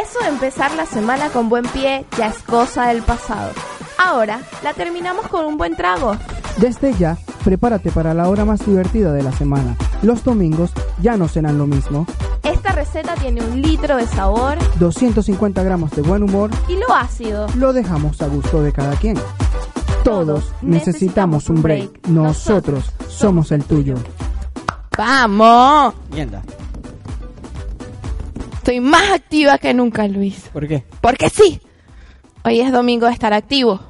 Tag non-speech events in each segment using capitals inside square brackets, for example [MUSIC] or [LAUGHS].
Eso de empezar la semana con buen pie ya es cosa del pasado. Ahora la terminamos con un buen trago. Desde ya, prepárate para la hora más divertida de la semana. Los domingos ya no serán lo mismo. Esta receta tiene un litro de sabor 250 gramos de buen humor y lo ácido. lo dejamos a gusto de cada quien. Todos necesitamos un break. Nosotros somos el tuyo. ¡Vamos! Mierda. Estoy más activa que nunca, Luis. ¿Por qué? Porque sí. Hoy es domingo de estar activo.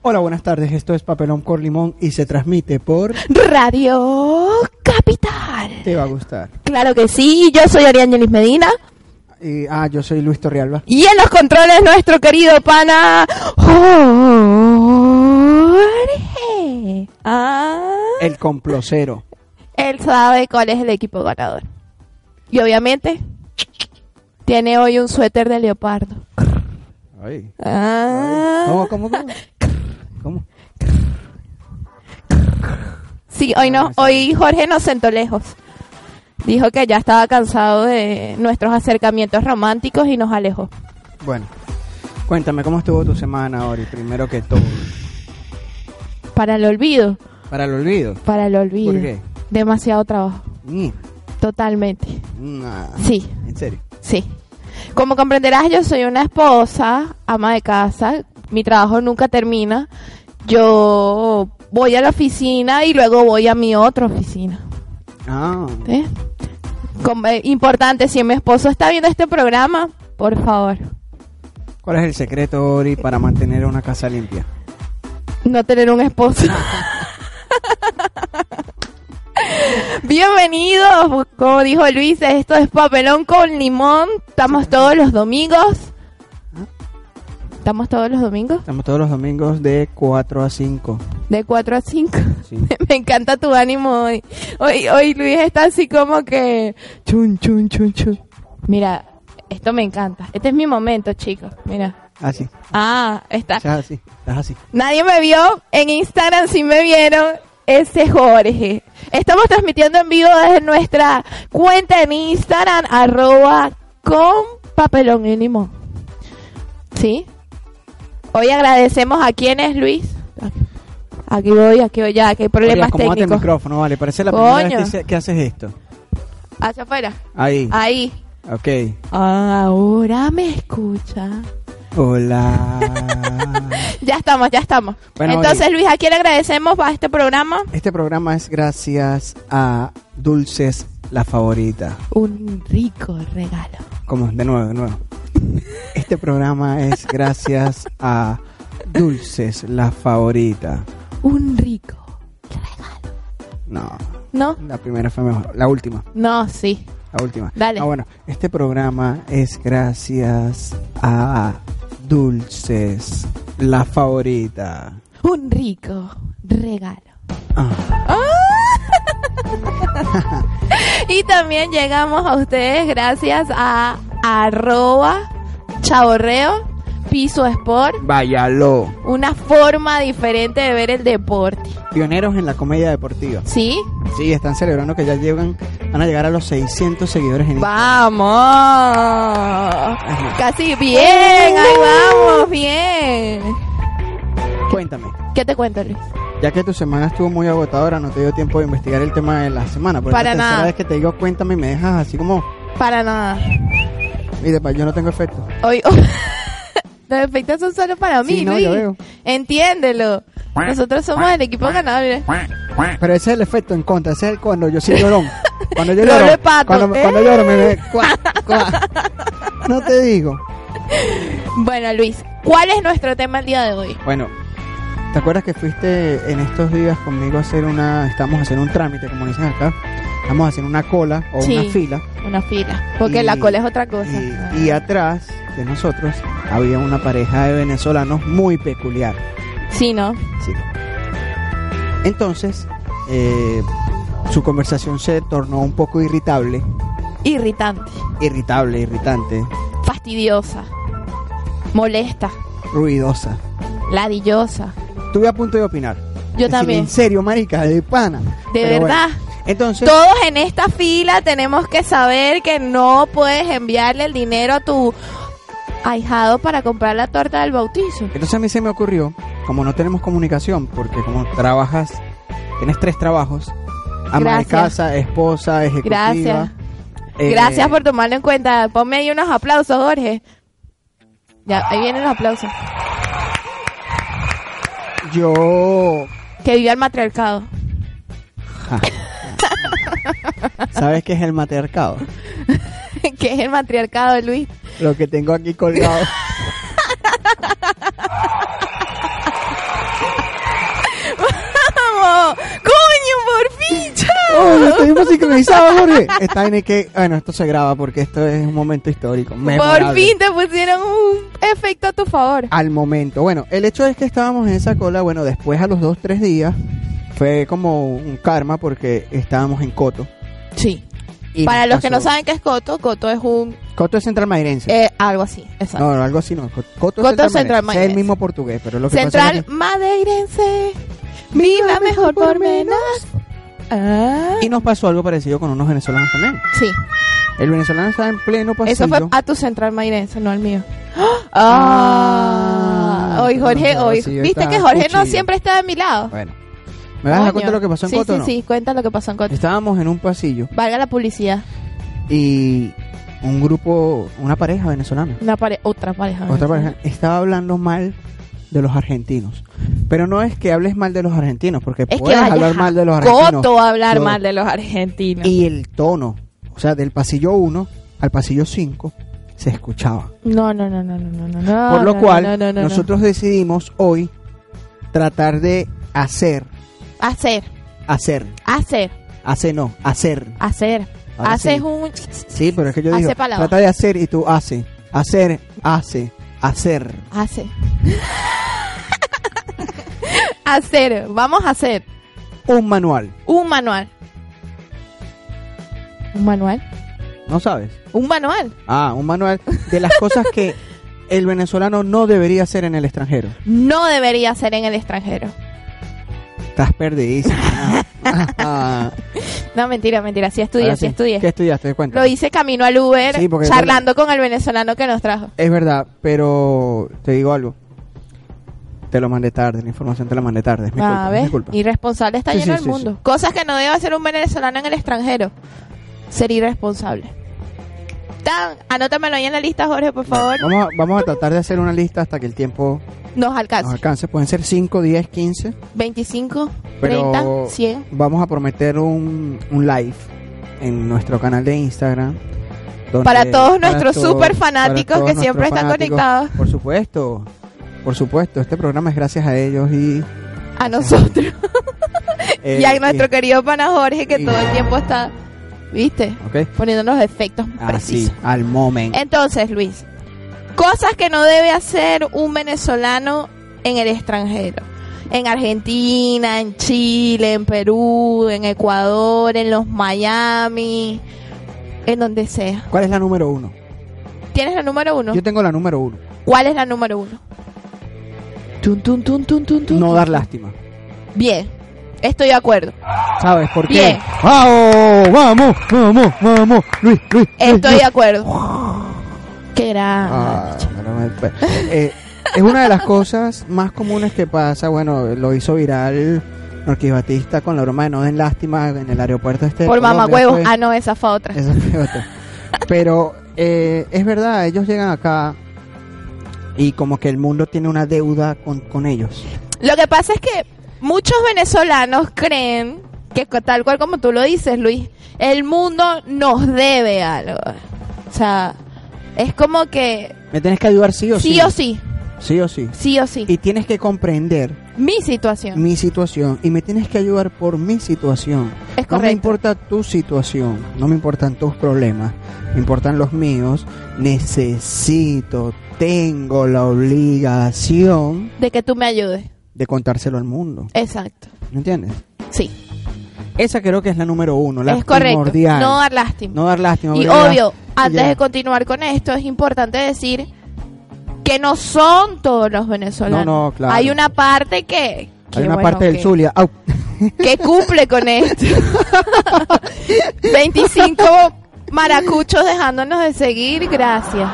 Hola, buenas tardes. Esto es Papelón con Limón y se transmite por... Radio Capital. Te va a gustar. Claro que sí, yo soy Ariángelis Medina. Y, ah, yo soy Luis Torrialba. Y en los controles nuestro querido pana Jorge. Ah, El complocero. él sabe cuál es el equipo ganador. Y obviamente tiene hoy un suéter de leopardo. Ay. Ah. ¿Cómo, cómo, cómo? [LAUGHS] ¿Cómo? Sí, hoy no, hoy Jorge nos sentó lejos. Dijo que ya estaba cansado de nuestros acercamientos románticos y nos alejó. Bueno, cuéntame, ¿cómo estuvo tu semana, Ori? Primero que todo. Para el olvido, Para el olvido. para el olvido. ¿Por qué? Demasiado trabajo, Ni- totalmente. nah. Sí, ¿En serio? Sí. Como comprenderás, yo soy una esposa, ama de casa, mi trabajo nunca termina. Yo voy a la oficina y luego voy a mi otra oficina. Ah, ¿eh? Eh, importante, si mi esposo está viendo este programa, por favor, ¿cuál es el secreto, Ori, para mantener una casa limpia? no tener un esposo. [LAUGHS] [LAUGHS] Bienvenidos, como dijo Luis, esto es papelón con limón. Estamos todos los domingos. ¿Estamos todos los domingos? Estamos todos los domingos de 4 a 5. De 4 a 5. Sí. [LAUGHS] Me encanta tu ánimo hoy. Hoy, hoy Luis está así como que... Chun, chun, chun, chun. Mira, esto me encanta. Este es mi momento, chicos. Mira. Así. Ah, está. Estás así. Estás así. Nadie me vio. En Instagram sí me vieron. Ese Jorge. Estamos transmitiendo en vivo desde nuestra cuenta en Instagram, arroba con papelón limón. ¿Sí? Hoy agradecemos a quién es Luis. Aquí voy, aquí voy, ya, que hay problemas el técnicos. micrófono, vale. Parece la primera Coño. vez que, se- que haces esto. Hacia afuera. Ahí. Ahí. Ok. Ahora me escucha. Hola. [LAUGHS] Ya estamos, ya estamos. Bueno, Entonces. Luis, ¿a quién le agradecemos para este programa? Este programa es gracias a Dulces La Favorita. Un rico regalo. Como, de nuevo, de nuevo. Este programa es gracias a Dulces La Favorita. Un rico regalo. No, ¿No? la primera fue mejor. La última, No, sí. la última. Dale. Ah, bueno, este programa es gracias a Dulces La Favorita. Un rico regalo. Ah, [LAUGHS] Y también llegamos a ustedes gracias a arroba chaborreo piso sport. váyalo. Una forma diferente de ver el deporte. Pioneros en la comedia deportiva. ¿Sí? Sí, están celebrando que ya llegan, van a llegar a los 600 seguidores en Instagram. ¡Vamos! Casi bien, ahí vamos, bien. Cuéntame, ¿Qué te cuento, Luis? ya que tu semana estuvo muy agotadora, no te dio tiempo de investigar el tema de la semana. Porque Para la tercera nada. vez que te digo cuéntame y me dejas así como, Para nada. mire, pa, yo no tengo efecto. Hoy, [LAUGHS] los efectos son solo para mí, Sí, no, Luis. yo veo. Entiéndelo. Nosotros somos el equipo ganador. Pero ese es el efecto en contra, ese es el cuando yo soy llorón. [LAUGHS] Cuando yo lloro, pato. cuando, cuando ¡Eh! lloro me ve, cuá, cuá. [LAUGHS] No te digo. Bueno, Luis, ¿cuál es nuestro tema el día de hoy? Bueno, ¿te acuerdas que fuiste en estos días conmigo a hacer una, estamos haciendo un trámite, como dicen acá? Estamos haciendo una cola o Sí. una fila. Una fila. Porque Y- la cola es otra cosa. Y, y atrás de nosotros había una pareja de venezolanos muy peculiar. Sí, ¿no? Sí. Entonces, eh, su conversación se tornó un poco irritable. Irritante. Irritable, irritante, Fastidiosa. Molesta. ruidosa. Ladillosa. Estuve a punto de opinar. Yo también. En serio, marica, de pana. De Pero verdad. bueno. Entonces, Todos en esta fila tenemos que saber que no puedes enviarle el dinero a tu ahijado para comprar la torta del bautizo. Entonces a mí se me ocurrió, como no tenemos comunicación, porque como trabajas, tienes tres trabajos, ama de casa, esposa, ejecutiva. Gracias. eh, Gracias por tomarlo en cuenta. Ponme ahí unos aplausos, Jorge. Ya, ahí vienen los aplausos. Yo... Que viva el matriarcado. ja. ¿Sabes qué es el matriarcado? [LAUGHS] que es el matriarcado, Luis. Lo que tengo aquí colgado. [LAUGHS] ¡Oh, estuvimos sincronizados, Jorge! Está en el que... Bueno, esto se graba porque esto es un momento histórico. Por fin te pusieron un efecto a tu favor. Al momento. Bueno, el hecho es que estábamos en esa cola, bueno, después a los dos, tres días, fue como un karma porque estábamos en Coto. Sí. Y Para los que no saben qué es Coto, Coto es un... Coto es Central Mairense. eh, algo así, exacto. no, no, algo así no. Co- Coto, Coto es Central, Central Mairense. Es el mismo portugués, pero lo que Central pasa es Madeirense. Viva mejor por menos. Ah. Y nos pasó algo parecido con unos venezolanos también. Sí, El venezolano estaba en pleno pasillo. eso fue a tu Central Madeirense, no al mío. Ah, Ah, hoy Jorge, hoy. ¿Viste que Jorge no siempre está de mi lado? Bueno. ¿Me vas a Coño. cuenta lo que pasó en sí, Coto Sí, no? sí, cuenta lo que pasó en Coto. Estábamos en un pasillo Valga la publicidad. y un grupo, una pareja venezolana, Una pare otra pareja. otra pareja, estaba hablando mal de los argentinos. Pero no es que hables mal de los argentinos, porque Es que puedes hablar mal de los argentinos. Coto hablar Todo. mal de los argentinos. Y el tono, o sea, del pasillo 1 al pasillo 5 se escuchaba. No, no, no, no, no, no, no. Por lo no, cual, no, no, no, no. nosotros decidimos hoy tratar de hacer, Hacer, hacer, hacer, hacer no, hacer. hacer. Ahora Haces sí. un... Sí, pero es que yo Hace digo, palabras. trata de hacer y tú hace, hacer, hace, hacer. Hace. Hacer, vamos a hacer Un manual, un manual. ¿Un manual? ¿no sabes? ¿Un manual? Ah, un manual de las cosas que [LAUGHS] el venezolano no debería hacer en el extranjero. No debería ser en el extranjero. Estás perdidísimo. [LAUGHS] Ah, No, mentira, mentira. Sí estudié, sí sí. estudié. ¿Qué estudiaste? Cuenta. Lo hice camino al Uber, Sí, charlando con el venezolano que nos trajo. Es verdad, pero te digo algo. Te lo mandé tarde, la información te la mandé tarde. Es mi Ah, culpa, es ¿ves? mi culpa. Irresponsable está Sí, lleno sí, el sí, mundo. Cosas que no debe hacer un venezolano en el extranjero. Ser irresponsable. Tan, anótamelo ahí en la lista, Jorge, por favor. Vamos a, vamos a tratar de hacer una lista hasta que el tiempo Nos alcance. nos alcance. Pueden ser 5, 10, 15. 25, Pero 30, 100. vamos a prometer un, un live en nuestro canal de Instagram. donde- Para todos nuestros super fanáticos que siempre están fanáticos. conectados. Por supuesto, por supuesto. Este programa es gracias a ellos y... A nosotros. [LAUGHS] eh, y a nuestro querido pana Jorge, que y- todo el tiempo está, ¿viste? Ok. Poniendo los efectos Así, precisos. al momento. Entonces, Luis, cosas que no debe hacer un venezolano en el extranjero. En Argentina, en Chile, en Perú, en Ecuador, en los Miami, en donde sea. ¿Cuál es la número uno? ¿Tienes la número uno? Yo tengo la número uno. ¿Cuál es la número uno? Tun, tun, tun, tun, tun, tun, No dar lástima. Bien, estoy de acuerdo. ¿Sabes por qué? Bien. ¡Vamos! ¡Vamos! ¡Vamos! ¡Vamos! Luis, Luis. Estoy Luis. de acuerdo. [SIGHS] Qué gran. Ah, no eh, es una de las cosas más comunes que pasa. Bueno, lo hizo viral Norquis Batista con la broma de no den lástima en el aeropuerto este. de Por pues. Ah, no, esa fue otra. Esa fue otra. Pero eh, es verdad, ellos llegan acá y como que el mundo tiene una deuda con, con ellos. Lo que pasa es que muchos venezolanos creen que tal cual como tú lo dices, Luis, el mundo nos debe algo. O sea, es como que Me tienes que ayudar sí o sí. sí o sí, Sí o sí. sí o sí. Y tienes que comprender Mi situación. mi situación y me tienes que ayudar por mi situación. Es No me correcto. importa tu situación, no me importan tus problemas, me importan los míos. Necesito, tengo la obligación De que tú me ayudes. de contárselo al mundo. Exacto. ¿Me entiendes? Sí, Esa creo que es la número uno, la es correcto. primordial. No dar lástima. No dar lástima. Y obvio, antes ya- de continuar con esto, es importante decir que no son todos los venezolanos. No, no, claro. Hay una parte que... que, Hay una bueno, parte del que- Zulia. Au. [LAUGHS] que cumple con esto. [LAUGHS] 25 maracuchos dejándonos de seguir, gracias.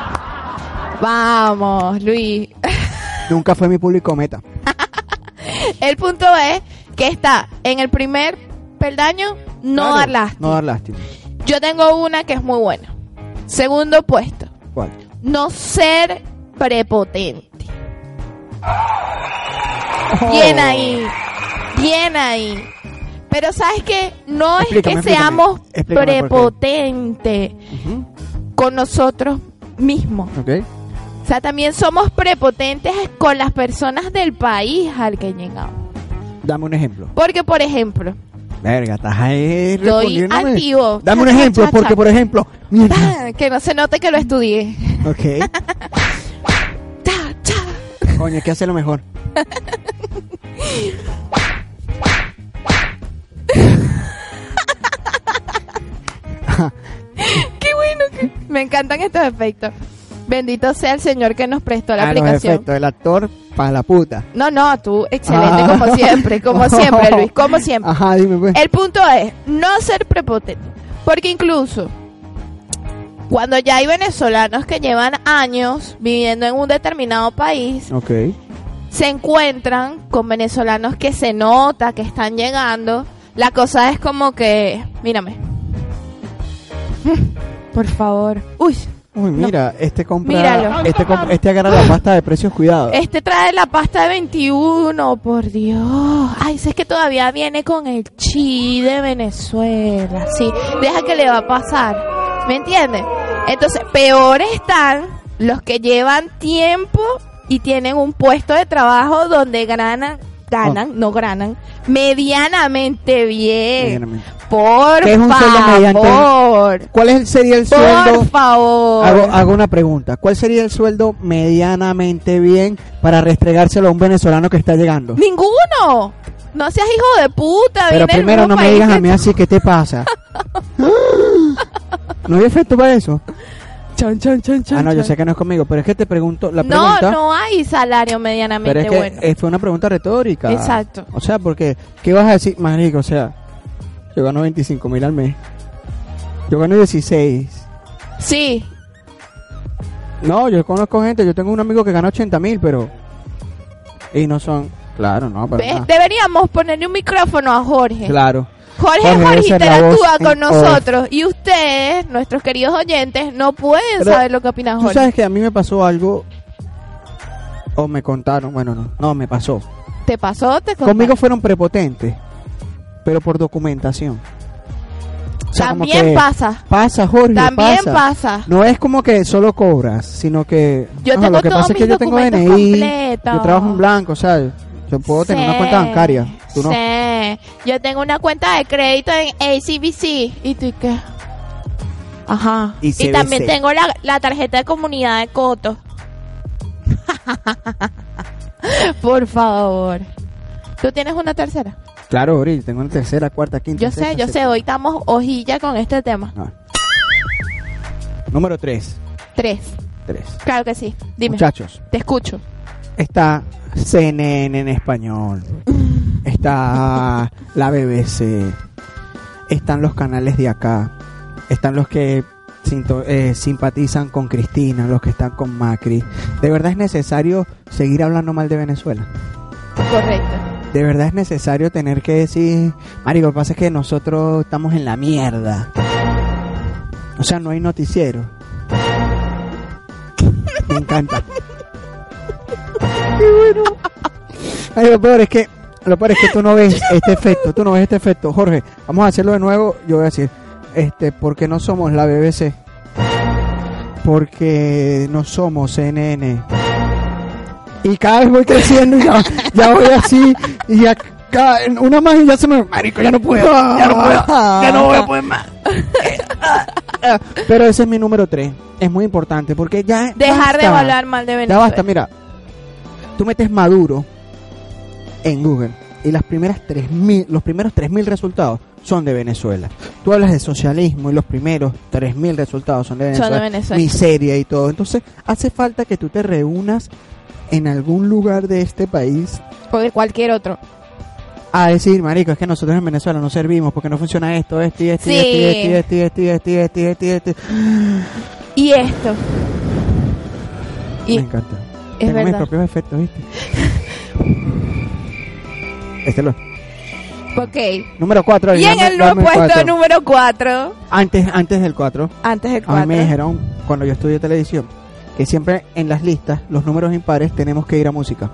Vamos, Luis. [LAUGHS] Nunca fue mi público meta. El punto es que está en el primer peldaño, no Claro, dar lástima. No dar lástima. Yo tengo una que es muy buena. Segundo puesto, ¿Cuál? no ser prepotente. Bien ahí, bien ahí. Pero sabes que no es que seamos prepotentes con nosotros mismos. Ok. O sea, también somos prepotentes con las personas del país al que llegamos. Dame un ejemplo. Porque, por ejemplo, Verga, estás ahí Estoy activo. Dame un ejemplo, porque por ejemplo, mierda. [LAUGHS] que no se note que lo estudié. Ok. [LAUGHS] [LAUGHS] Coño, hay que hacerlo mejor. [LAUGHS] Qué bueno que... Me encantan estos efectos. Bendito sea el Señor que nos prestó la Ah, aplicación. el actor para la puta. No, no, tú, excelente Ah. como siempre, como siempre, Luis, como [LAUGHS] siempre. Ajá, dime pues. El punto es no ser prepotente. Porque incluso cuando ya hay venezolanos que llevan años viviendo en un determinado país, se encuentran con venezolanos que se nota que están llegando. La cosa es como que, mírame. [LAUGHS] Por favor. Uy, Uy, mira, este compra. Este, comp- este agarra la pasta de precios, cuidado. este trae la pasta de 21, por Dios. Ay, si es que todavía viene con el chi de Venezuela. Sí, deja que le va a pasar. ¿Me entiendes? Entonces, peor están los que llevan tiempo y tienen un puesto de trabajo donde ganan, ganan, no ganan, medianamente bien. Medianamente. Por ¿Qué es un favor. ¿Cuál es- sería el Por sueldo? favor. Hago, hago una pregunta. ¿Cuál sería el sueldo medianamente bien para restregárselo a un venezolano que está llegando? Ninguno. No seas hijo de puta. Pero primero no me digas que a mí así, ¿qué te pasa? [LAUGHS] ¿No hay efecto para eso? Chan, chan, chan, chan, Ah, no, yo sé que no es conmigo, pero es que te pregunto, la No, pregunta... no hay salario medianamente pero es que bueno. fue una pregunta retórica. Exacto. O sea, porque, ¿qué vas a decir, marico? O sea, yo gano 25 mil al mes. Yo gano 16. Sí, No, yo conozco gente, yo tengo un amigo que gana 80 mil, pero... Y no son... Claro, no, nada. deberíamos ponerle un micrófono a Jorge. Claro. Jorge, Jorge Jorge, interactúa con nosotros y ustedes, nuestros queridos oyentes, no pueden Pero, saber lo que opina Tú Jorge. sabes que a mí me pasó algo... O me contaron, bueno, no, no, me pasó. ¿Te pasó? ¿Te contaron? Conmigo fueron prepotentes, pero por documentación. O sea, como También pasa. Pasa, Jorge, También pasa. pasa. No es como que solo cobras, sino que... Yo tengo lo que todos pasa es que yo tengo DNI, yo trabajo en blanco, o sea, yo puedo tener una cuenta bancaria. Tú no. Sí. Yo tengo una cuenta de crédito en ACBC. ¿Y tú qué? Ajá. Y también tengo la, la tarjeta de comunidad de Coto. [LAUGHS] Por favor. ¿Tú tienes una tercera? Claro, ahorita tengo una tercera, cuarta, quinta. Yo sé, sexta, yo sé. Hoy estamos hojilla con este tema. Ah. Número 3. Tres. 3. Claro que sí. Dime. Muchachos, Te escucho. Está CNN en español. Está la BBC. Están los canales de acá. Están los que sinto- eh, simpatizan con Cristina, los que están con Macri. ¿De verdad es necesario seguir hablando mal de Venezuela? Correcto. ¿De verdad es necesario tener que decir, Marico, lo que pasa es que nosotros estamos en la mierda? O sea, no hay noticiero. Me encanta. Bueno. Ay, lo peor es que, lo peor es que tú no ves este efecto, tú no ves este efecto. Jorge, vamos a hacerlo de nuevo. Yo voy a decir, este, porque no somos la BBC. Porque no somos CNN. Y cada vez voy creciendo y ya, ya voy así. Y ya, cada- una más y ya se me. Marico, ya no puedo. Ya no puedo. Ya no voy a poder más. Pero ese es mi número 3. Es muy importante porque ya. Dejar de hablar mal de Ya Venezuela. basta, mira. Tú metes Maduro en Google y las primeras 3000, los primeros 3000 resultados son de Venezuela. Tú hablas de socialismo y los primeros 3000 resultados son de Son Venezuela. de Venezuela. Miseria y todo. Entonces, hace falta que tú te reúnas en algún lugar de este país O de cualquier otro. a decir, marico, es que nosotros en Venezuela no servimos porque no funciona esto, esto y esto y esto y esto y esto y esto y esto y y Me encanta. Es Tengo mis verdad. propios efectos, ¿viste? [LAUGHS] este lo. Ok. Número 4. Y en el nuevo puesto número 4, Antes, antes del 4, antes del a mí me 4. dijeron, cuando yo estudié televisión, que siempre en las listas, los números impares, tenemos que ir a música.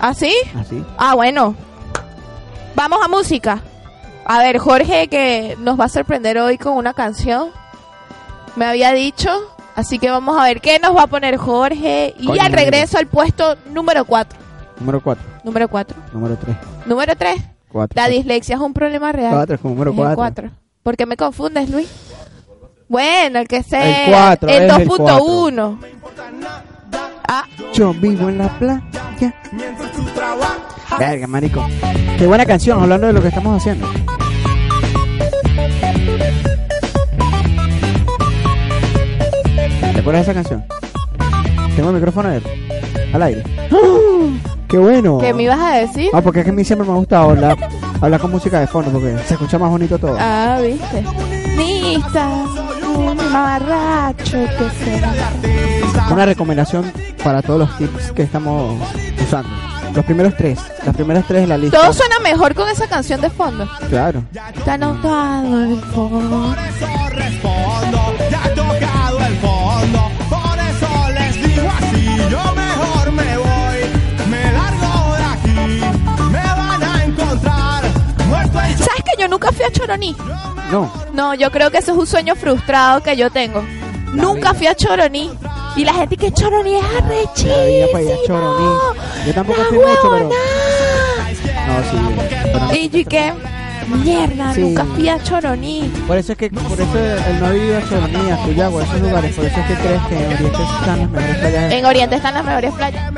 ¿Ah, sí? Así. Ah, bueno. Vamos a música. A ver, Jorge, que nos va a sorprender hoy con una canción. Me había dicho. Así que vamos a ver qué nos va a poner Jorge. Y Coño, al regreso al puesto número 4. Número 4. Número 4. Número 3. Número 3. 4. La dislexia es un problema real. 4 como número Es el 4. 4. ¿Por qué me confundes, Luis? Bueno, el que sea. El cuatro, El es el 2.1. Ah, Yo vivo en la playa. Verga, marico. Qué buena canción, hablando de lo que estamos haciendo. ¿Te pones esa canción? Tengo el micrófono abierto. Al aire. ¡Ah! ¡Qué bueno! ¿qué me ibas a decir? Ah, porque es que a mí siempre me ha gustado hablar, hablar con música de fondo porque se escucha más bonito todo. Ah, viste. Mamarracho que se va. Una recomendación para todos los tips que estamos usando. Los primeros tres. Las primeras tres de la lista. Todo suena mejor con esa canción de fondo. Claro. Está anotado el fondo. A Choroní? No. No, yo creo que eso es un sueño frustrado que yo tengo. Nunca fui a Choroní. Y la gente que Choroní es arrechísimo. La vida. Yo tampoco La fui mucho, pero. No, sí. pero no- Y yo que, mierda, Sí. nunca fui a Choroní. Por eso es que, por eso el no ha vivido a Choroní, a Cuyagua, esos lugares, por eso es que crees que en Oriente están las mejores playas. En Oriente están las mejores playas.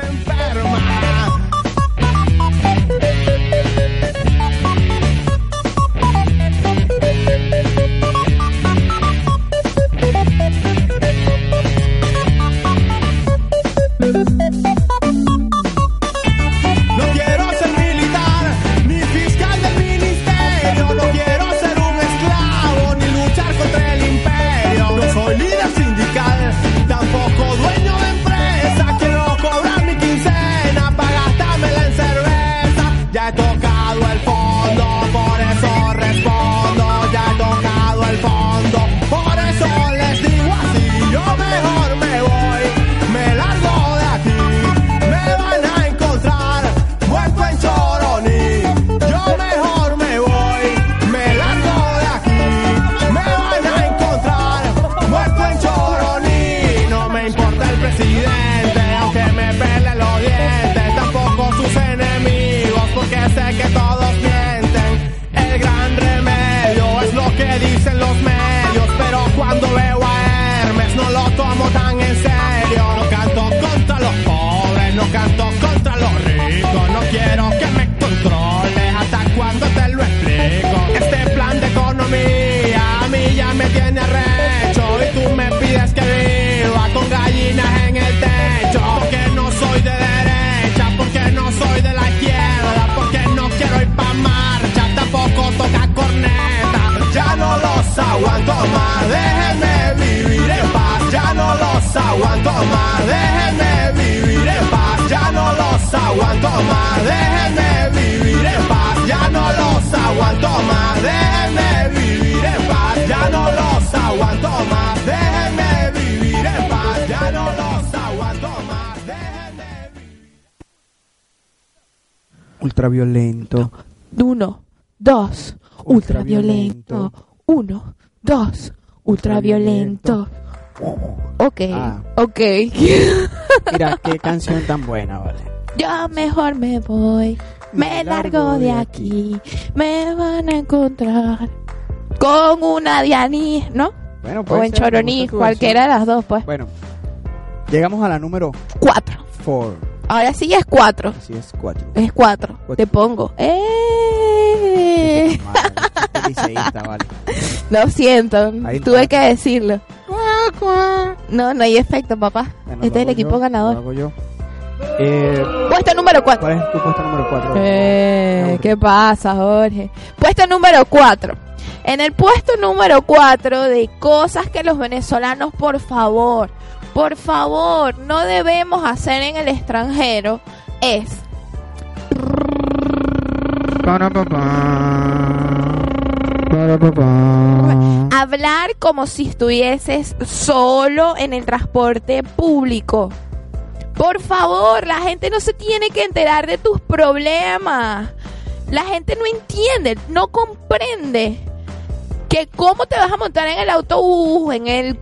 Me aguanto más, déjenme vivir en paz, ya no los aguanto más, déjenme vivir en paz, ya no los aguanto más, déjenme vivir en paz, ya no los aguanto más, déjenme vivir en paz, ya no los aguanto más, déjenme Ultraviolento. Uno, dos, ultraviolento. Uno, dos, ultraviolento. Ok, Ah. ok. [LAUGHS] Mira, qué canción tan buena, vale. Yo mejor me voy, me largo de aquí. Me van a encontrar con una Dianí, ¿no? Bueno, O puede en Choroní, cualquiera de las dos, pues. Bueno, llegamos a la número Cuatro. 4. Ahora sí es cuatro. Así es, 4. Es cuatro. Cuatro. Te pongo. ¡Eh! vale. [LAUGHS] Lo siento, Ahí tuve está. que decirlo. No, no hay efecto, papá. Bueno, este es lo el equipo yo, Lo ganador. hago yo. Eh, Puesto número 4. ¿Cuál es tu puesto número 4? Eh, ¿Qué pasa, Jorge? Puesto número 4. En el puesto número 4 de cosas que los venezolanos, por favor, por favor, no debemos hacer en el extranjero es hablar como si estuvieses solo en el transporte público. Por favor, la gente no se tiene que enterar de tus problemas. La gente no entiende, no comprende que cómo te vas a montar en el autobús, en el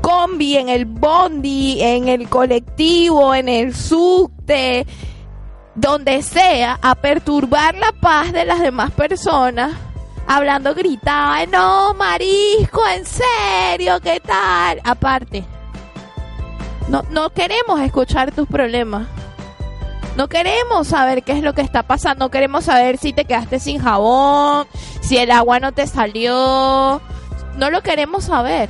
combi, en el bondi, en el colectivo, en el subte, donde sea, a perturbar la paz de las demás personas, hablando gritado, "Ay, no, marisco, en serio, ¿qué tal? Aparte, no, no queremos escuchar tus problemas. No queremos saber qué es lo que está pasando. No queremos saber si te quedaste sin jabón, si el agua no te salió. No lo queremos saber.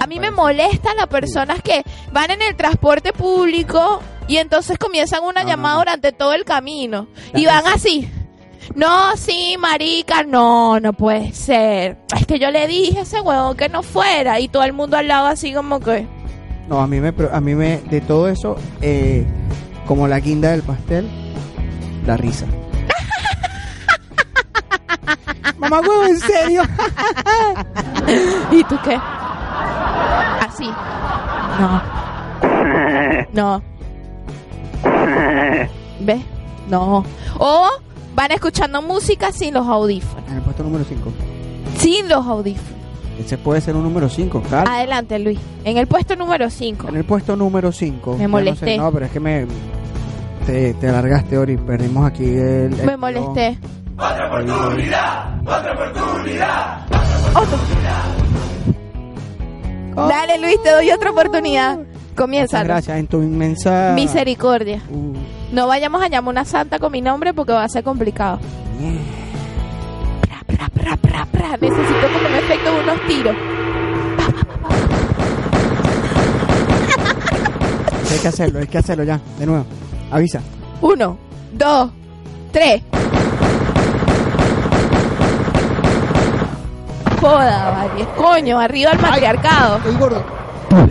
A mí me molestan las personas que van en el transporte público y entonces comienzan una llamada durante todo el camino. Y van así. No, sí, marica, no, no puede ser. Es que yo le dije a ese huevo que no fuera y todo el mundo al lado así como que... No, a mí me, pro- a mí me, de todo eso, eh, como la guinda del pastel, la risa. [LAUGHS] Mamá huevo, en serio. [LAUGHS] ¿Y tú qué? Así. No. No. [LAUGHS] ¿Ves? No. O van escuchando música sin los audífonos. En el puesto número 5. Sin los audífonos. Ese puede ser un número 5, claro. Adelante, Luis. En el puesto número 5. En el puesto número 5. Me molesté. No, pero es que me. Te, te alargaste, Ori. Perdimos aquí el. el Me molesté. Oh. Dale, Luis, te doy otra oportunidad. Comienza. Muchas gracias. En tu inmensa. Misericordia. Uh, No vayamos a llamar una santa con mi nombre porque va a ser complicado. Pra, pra, pra. Necesito como un efecto de unos tiros. hay que hacerlo, hay que hacerlo ya. De nuevo. Avisa. Uno, dos, tres. Joda, vale. Coño, arriba el matriarcado. Estoy gordo. [LAUGHS]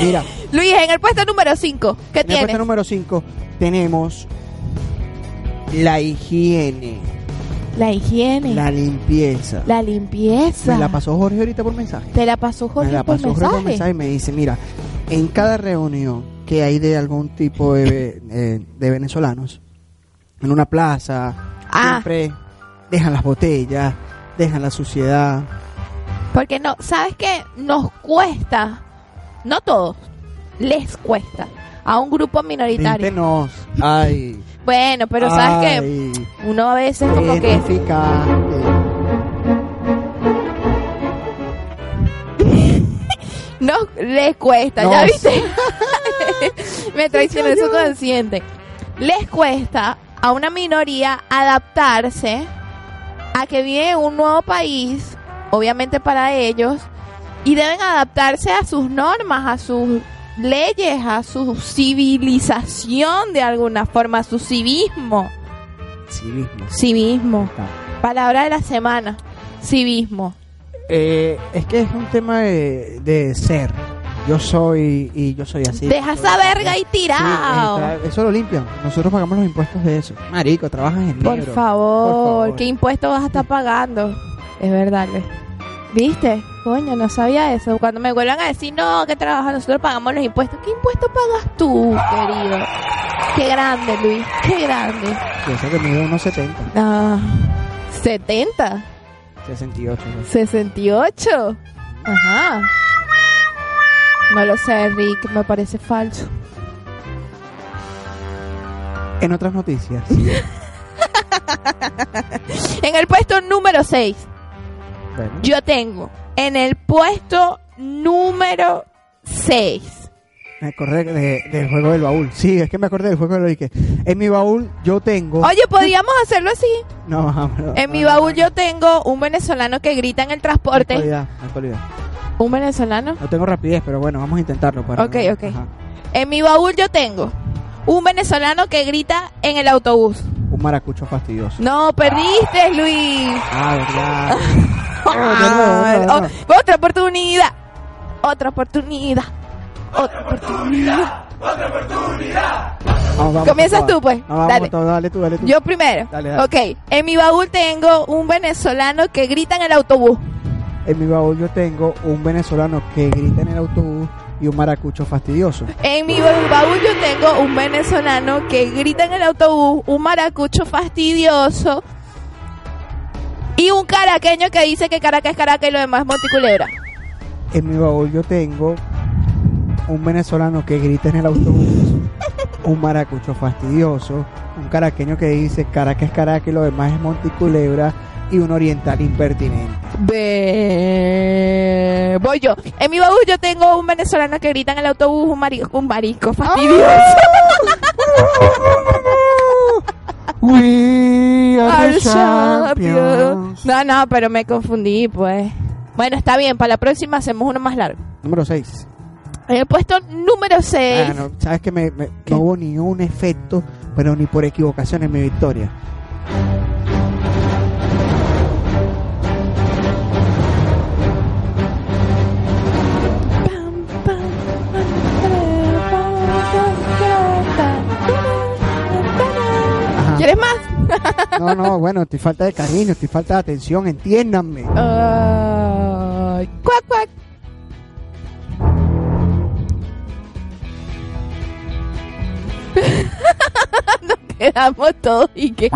Mira, Luis, en el puesto número 5, ¿qué en el puesto tienes? número 5 tenemos la higiene, La higiene, la, la limpieza. limpieza. Me la pasó Jorge ahorita por mensaje. Te la pasó Jorge me la por pasó Jorge mensaje. por mensaje y me dice, mira, en cada reunión que hay de algún tipo de, eh, de venezolanos, en una plaza, Ah. siempre dejan las botellas, dejan la suciedad. Porque no, ¿sabes qué? Nos cuesta, no todos, les cuesta a un grupo minoritario. Díntenos. Ay. Bueno, pero ¿sabes ay, Uno a veces como que... [LAUGHS] No les cuesta. ¿ya viste? [LAUGHS] Me traicionó el subconsciente. Les cuesta a una minoría adaptarse a que vive en un nuevo país, obviamente para ellos, y deben adaptarse a sus normas, a sus leyes, a su civilización de alguna forma, a su civismo. Civismo. Civismo. Palabra de la semana. Civismo. Eh, es que es un tema de, de ser. Yo soy y yo soy así. Deja esa verga Sí, tirado. eso lo limpian. Nosotros pagamos los impuestos de eso. Marico, trabajas en Por negro. favor, Por favor. ¿qué impuesto vas a estar pagando? Es verdad. ¿Viste? Coño, no sabía eso. Cuando me vuelvan a decir, no, que trabajas, nosotros pagamos los impuestos. ¿Qué impuesto pagas tú, querido? Qué grande, Luis. Qué grande. Yo sé que mide unos 70, Ah, 70, 68. ¿no? 68. Ajá. No lo sé, Rick, me parece falso. En otras noticias, [LAUGHS] En el puesto número 6. Bueno, Yo tengo en el puesto número 6. me acordé de- del juego del baúl. Sí, es que me acordé del juego del baúl. que En mi baúl yo tengo. Oye, podríamos hacerlo así. No, [LAUGHS] vámonos, En mi no, baúl no, yo tengo un venezolano que grita en el no transporte. cualidad, no hay cualidad. ¿Un venezolano? No tengo rapidez, pero bueno, vamos a intentarlo. Para Ok, ok. Ajá. En mi baúl yo tengo un venezolano que grita en el autobús. Un maracucho fastidioso. No, perdiste, Luis. Ah, verdad. [LAUGHS] Oh, nuevo, de Ah, nuevo, de o- nuevo. otra oportunidad. Otra oportunidad. Otra oportunidad. Vamos, Comienzas tú, pues. No, vamos Dale. dale tú, dale tú. Yo primero. Dale, dale. Ok, en mi baúl tengo un venezolano que grita en el autobús. En mi baúl yo tengo un venezolano que grita en el autobús y un maracucho fastidioso. En mi baúl yo tengo un venezolano que grita en el autobús, un maracucho fastidioso y un caraqueño que dice que Caracas es Caracas y lo demás es Monticulebra. En mi baúl yo tengo un venezolano que grita en el autobús, un maracucho fastidioso, un caraqueño que dice Caracas es Caracas y lo demás es Monticulebra y un oriental impertinente. Ve- Voy yo. En mi baúl yo tengo un venezolano que grita en el autobús, un, mari- un marisco fastidioso. We Al champion. No, no, pero me confundí, pues. Bueno, está bien, para la próxima hacemos uno más largo. Número 6. En el puesto número 6. Ah, no, sabes que me, me- ¿Qué? no hubo ni un efecto, pero ni por equivocación en mi victoria. No, no, bueno, estoy falta de cariño, estoy falta de atención, entiéndanme. Cuac, cuac. [LAUGHS] Nos quedamos todos y que.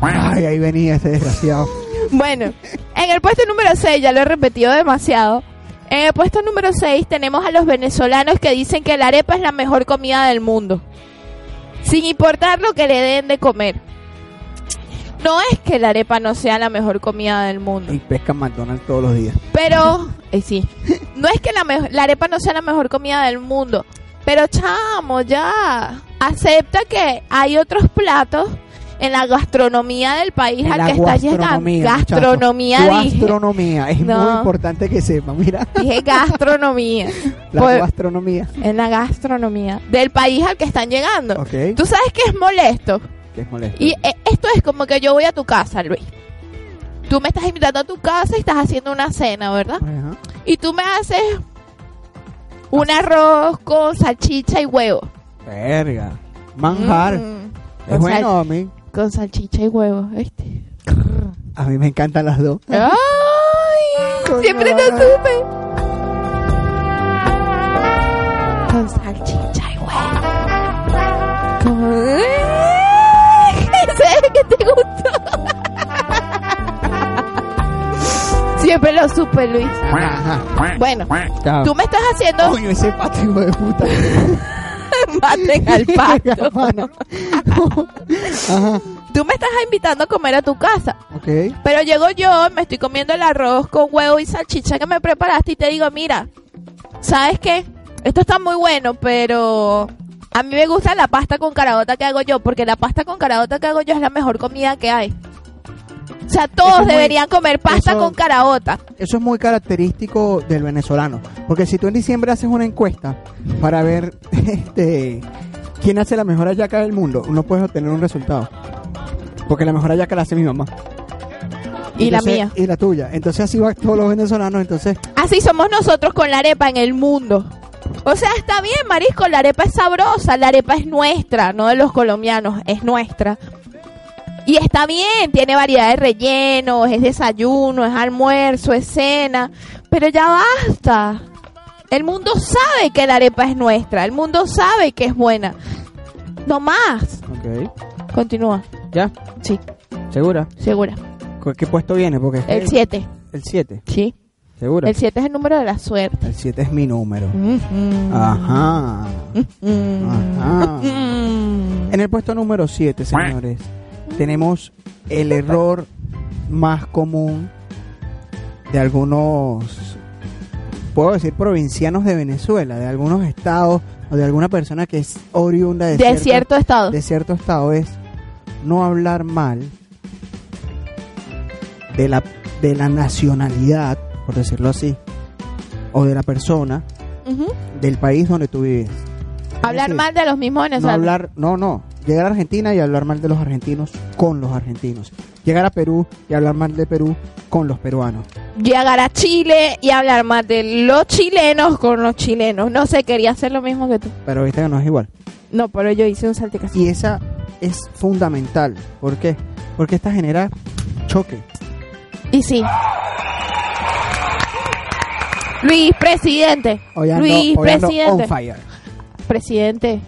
Ay, ahí venía ese desgraciado. Bueno, en el puesto número 6, ya lo he repetido demasiado. En el puesto número 6 tenemos a los venezolanos que dicen que la arepa es la mejor comida del mundo. Sin importar lo que le den de comer. No es que la arepa no sea la mejor comida del mundo. Y pescan McDonald's todos los días. Pero, [LAUGHS] eh, sí, no es que la, la arepa no sea la mejor comida del mundo, pero chamo, ya, acepta que hay otros platos en la gastronomía del país En al la que está llegando. gastronomía, Gastronomía, muchacho. dije. Gastronomía, es No. muy importante que sepa, mira, Dije gastronomía. [LAUGHS] la gastronomía. en la gastronomía del país al que están llegando. Ok, Tú sabes que es molesto. Que es molesto. Y eh, esto es como que yo voy a tu casa, Luis. Tú me estás invitando a tu casa y estás haciendo una cena, ¿verdad? Ajá. Y tú me haces un arroz con salchicha y huevo. Verga, manjar. Mm, Es bueno a mí. con salchicha y huevo, ¿viste? A mí me encantan las dos. ¡Ay! Siempre madre. supe. Con salchicha que te gustó? Siempre lo supe, Luis. Bueno, tú me estás haciendo Coño, ese pato hijo de puta. maten al [LAUGHS] pato. [LAUGHS] Ajá. Tú me estás invitando a comer a tu casa. Ok. Pero llego yo, me estoy comiendo el arroz con huevo y salchicha que me preparaste y te digo, mira, ¿sabes qué? Esto está muy bueno, pero a mí me gusta la pasta con caraota que hago yo, porque la pasta con caraota que hago yo es la mejor comida que hay. O sea, todos es muy- deberían comer pasta eso- con caraota. Eso es muy característico del venezolano. Porque si tú en diciembre haces una encuesta para ver [LAUGHS] este, quién hace la mejor hallaca del mundo, no puedes obtener un resultado. Porque la mejor hallaca la hace mi mamá. Y la mía. Y la tuya. Entonces así van todos los venezolanos. Entonces, Así somos nosotros con la arepa en el mundo. O sea, está bien, marisco, la arepa es sabrosa, la arepa es nuestra, no de los colombianos, es nuestra. Y está bien, tiene variedad de rellenos, es desayuno, es almuerzo, es cena, pero ya basta. El mundo sabe que la arepa es nuestra, el mundo sabe que es buena. No más. ok. Continúa. ¿Ya? Sí, ¿Segura? segura. ¿Con ¿Qué puesto viene? Porque El que- 7. El 7. Sí. El 7 es el número de la suerte. El 7 es mi número. Ajá. Mm. Ajá. Mm. En el puesto número 7, señores, tenemos el error más común de algunos, puedo decir, provincianos de Venezuela, de algunos estados o de alguna persona que es oriunda de, De cierto estado. de cierto estado, es no hablar mal de la, de la nacionalidad, por decirlo así, o de la persona del país donde tú vives. Hablar decir, mal de los mismos No venezolanos. hablar, no, no, llegar a Argentina y hablar mal de los argentinos con los argentinos. Llegar a Perú y hablar mal de Perú con los peruanos. Llegar a Chile y hablar más de los chilenos con los chilenos. No sé, quería hacer lo mismo que tú. Pero viste que no es igual. No, pero yo hice un salticazo. Y esa es fundamental. ¿Por qué? Porque esta genera choque. Y sí. Luis, presidente. Hoy ando, Luis, hoy ando presidente. on fire. Presidente.